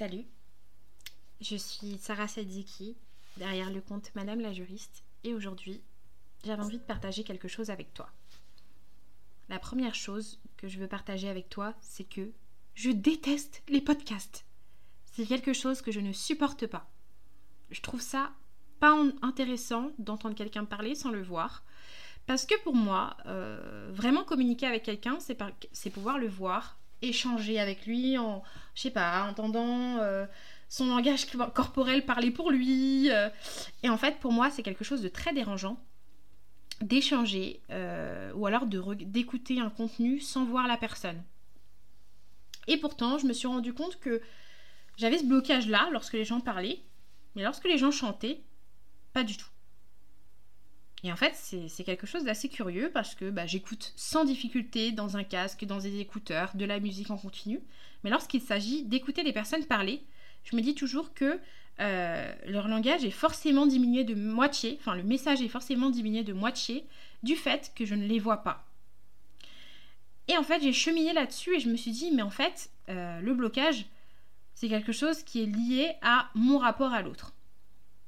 Salut, je suis Sarah Sadiki, derrière le compte Madame la juriste, et aujourd'hui, j'avais envie de partager quelque chose avec toi. La première chose que je veux partager avec toi, c'est que je déteste les podcasts. C'est quelque chose que je ne supporte pas. Je trouve ça pas intéressant d'entendre quelqu'un parler sans le voir. Parce que pour moi, euh, vraiment communiquer avec quelqu'un, c'est pouvoir le voir, échanger avec lui en, je sais pas, entendant euh, son langage corporel parler pour lui. Euh. et en fait, pour moi, c'est quelque chose de très dérangeant d'échanger euh, ou alors d'écouter un contenu sans voir la personne. Et pourtant, je me suis rendu compte que j'avais ce blocage-là lorsque les gens parlaient, mais lorsque les gens chantaient, pas du tout. Et en fait, c'est quelque chose d'assez curieux parce que bah, j'écoute sans difficulté dans un casque, dans des écouteurs, de la musique en continu. Mais lorsqu'il s'agit d'écouter des personnes parler, je me dis toujours que euh, leur langage est forcément diminué de moitié, enfin le message est forcément diminué de moitié du fait que je ne les vois pas. Et en fait, j'ai cheminé là-dessus et je me suis dit, mais en fait, euh, le blocage, c'est quelque chose qui est lié à mon rapport à l'autre.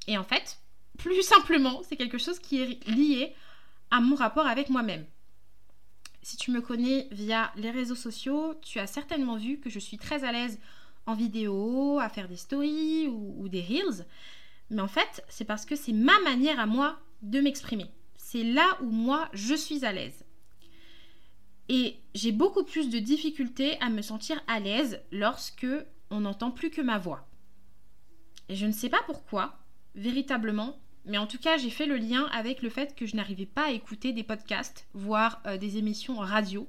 Et en fait, plus simplement, c'est quelque chose qui est lié à mon rapport avec moi-même. Si tu me connais via les réseaux sociaux, tu as certainement vu que je suis très à l'aise en vidéo, à faire des stories ou, des reels. Mais en fait, c'est parce que c'est ma manière à moi de m'exprimer. C'est là où moi, je suis à l'aise. Et j'ai beaucoup plus de difficultés à me sentir à l'aise lorsque on n'entend plus que ma voix. Et je ne sais pas pourquoi, véritablement, mais en tout cas, j'ai fait le lien avec le fait que je n'arrivais pas à écouter des podcasts, voire euh, des émissions radio,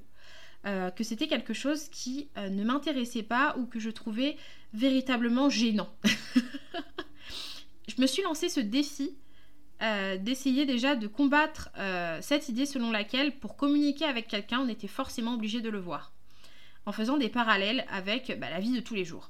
euh, que c'était quelque chose qui euh, ne m'intéressait pas ou que je trouvais véritablement gênant. je me suis lancé ce défi d'essayer déjà de combattre cette idée selon laquelle pour communiquer avec quelqu'un, on était forcément obligé de le voir, en faisant des parallèles avec bah, la vie de tous les jours.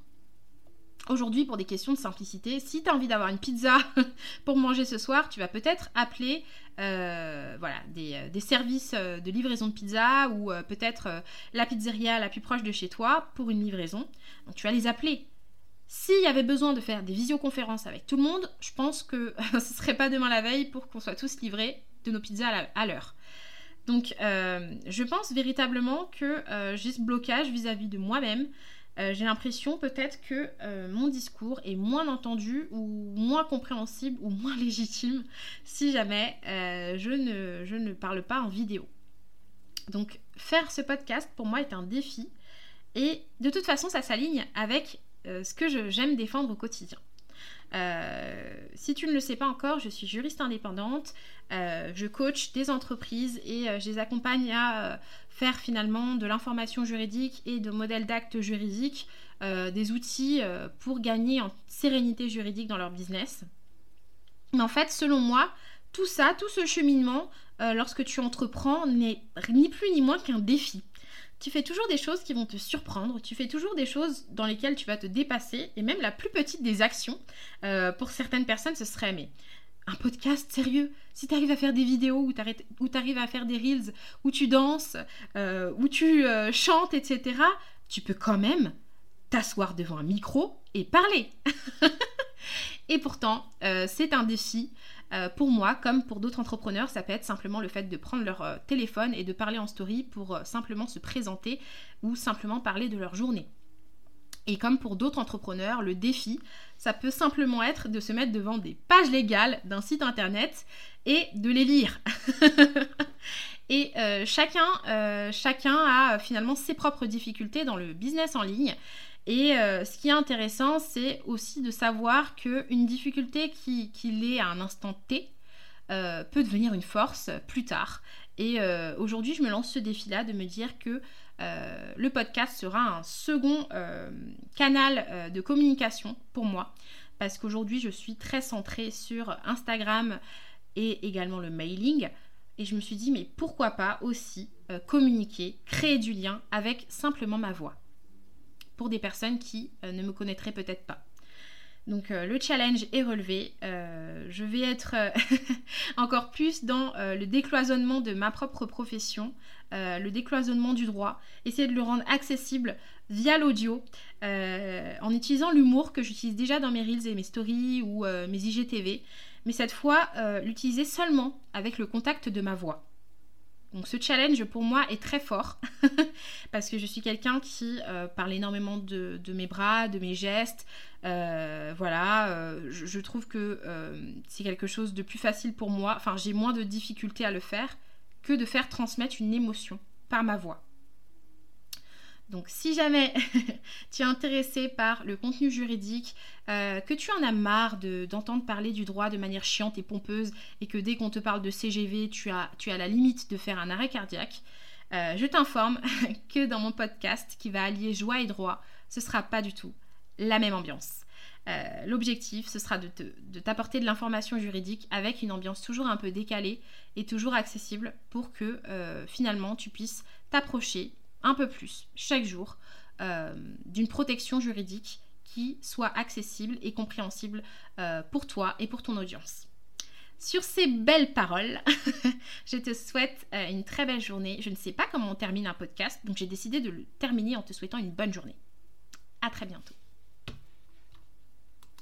Aujourd'hui, pour des questions de simplicité, si tu as envie d'avoir une pizza pour manger ce soir, tu vas peut-être appeler euh, voilà, des, euh, services euh, de livraison de pizza ou peut-être la pizzeria la plus proche de chez toi pour une livraison. Donc tu vas les appeler. S'il y avait besoin de faire des visioconférences avec tout le monde, je pense que ce serait pas demain la veille pour qu'on soit tous livrés de nos pizzas à l'heure. Donc je pense véritablement que j'ai ce blocage vis-à-vis -vis de moi-même. Euh, j'ai l'impression peut-être que euh, mon discours est moins entendu ou moins compréhensible ou moins légitime si jamais euh, je, ne, je, ne, parle pas en vidéo. Donc faire ce podcast pour moi est un défi et de toute façon ça s'aligne avec ce que j'aime défendre au quotidien. Si tu ne le sais pas encore, je suis juriste indépendante, je coach des entreprises et je les accompagne à faire finalement de l'information juridique et de modèles d'actes juridiques euh, des outils euh, pour gagner en sérénité juridique dans leur business. Mais en fait, selon moi, tout ça, tout ce cheminement, euh, lorsque tu entreprends, n'est ni plus ni moins qu'un défi. Tu fais toujours des choses qui vont te surprendre, tu fais toujours des choses dans lesquelles tu vas te dépasser, et même la plus petite des actions, pour certaines personnes, ce serait mais un podcast sérieux? Si tu arrives à faire des vidéos où tu arrives à faire des reels, où tu danses, euh, où tu euh, chantes, etc., tu peux quand même t'asseoir devant un micro et parler. et pourtant, euh, c'est un défi. Pour moi, comme pour d'autres entrepreneurs, ça peut être simplement le fait de prendre leur téléphone et de parler en story pour simplement se présenter ou simplement parler de leur journée. Et comme pour d'autres entrepreneurs, le défi, ça peut simplement être de se mettre devant des pages légales d'un site internet et de les lire. et euh, chacun, euh, chacun a finalement ses propres difficultés dans le business en ligne. Et euh, ce qui est intéressant, c'est aussi de savoir qu'une difficulté qui, qui est à un instant T peut devenir une force plus tard. Et aujourd'hui, je me lance ce défi-là de me dire que euh, le podcast sera un second euh, canal euh, de communication pour moi parce qu'aujourd'hui je suis très centrée sur Instagram et également le mailing et je me suis dit mais pourquoi pas aussi communiquer, créer du lien avec simplement ma voix pour des personnes qui ne me connaîtraient peut-être pas. Donc le challenge est relevé. je vais être encore plus dans le décloisonnement de ma propre profession, le décloisonnement du droit, essayer de le rendre accessible via l'audio, en utilisant l'humour que j'utilise déjà dans mes reels et mes stories ou mes IGTV, mais cette fois l'utiliser seulement avec le contact de ma voix. Donc ce challenge pour moi est très fort parce que je suis quelqu'un qui euh, parle énormément de, mes bras, de mes gestes. Euh, voilà, euh, je, trouve que c'est quelque chose de plus facile pour moi. Enfin, j'ai moins de difficultés à le faire que de faire transmettre une émotion par ma voix. Donc si jamais tu es intéressé par le contenu juridique, euh, que tu en as marre d'entendre parler du droit de manière chiante et pompeuse et que dès qu'on te parle de CGV, tu as, tu as la limite de faire un arrêt cardiaque, euh, je t'informe que dans mon podcast qui va allier joie et droit, ce sera pas du tout la même ambiance. Euh, l'objectif, ce sera de t'apporter de, l'information juridique avec une ambiance toujours un peu décalée et toujours accessible pour que finalement tu puisses t'approcher un peu plus chaque jour euh, d'une protection juridique qui soit accessible et compréhensible euh, pour toi et pour ton audience. Sur ces belles paroles, je te souhaite euh, une très belle journée. Je ne sais pas comment on termine un podcast, donc j'ai décidé de le terminer en te souhaitant une bonne journée. À très bientôt.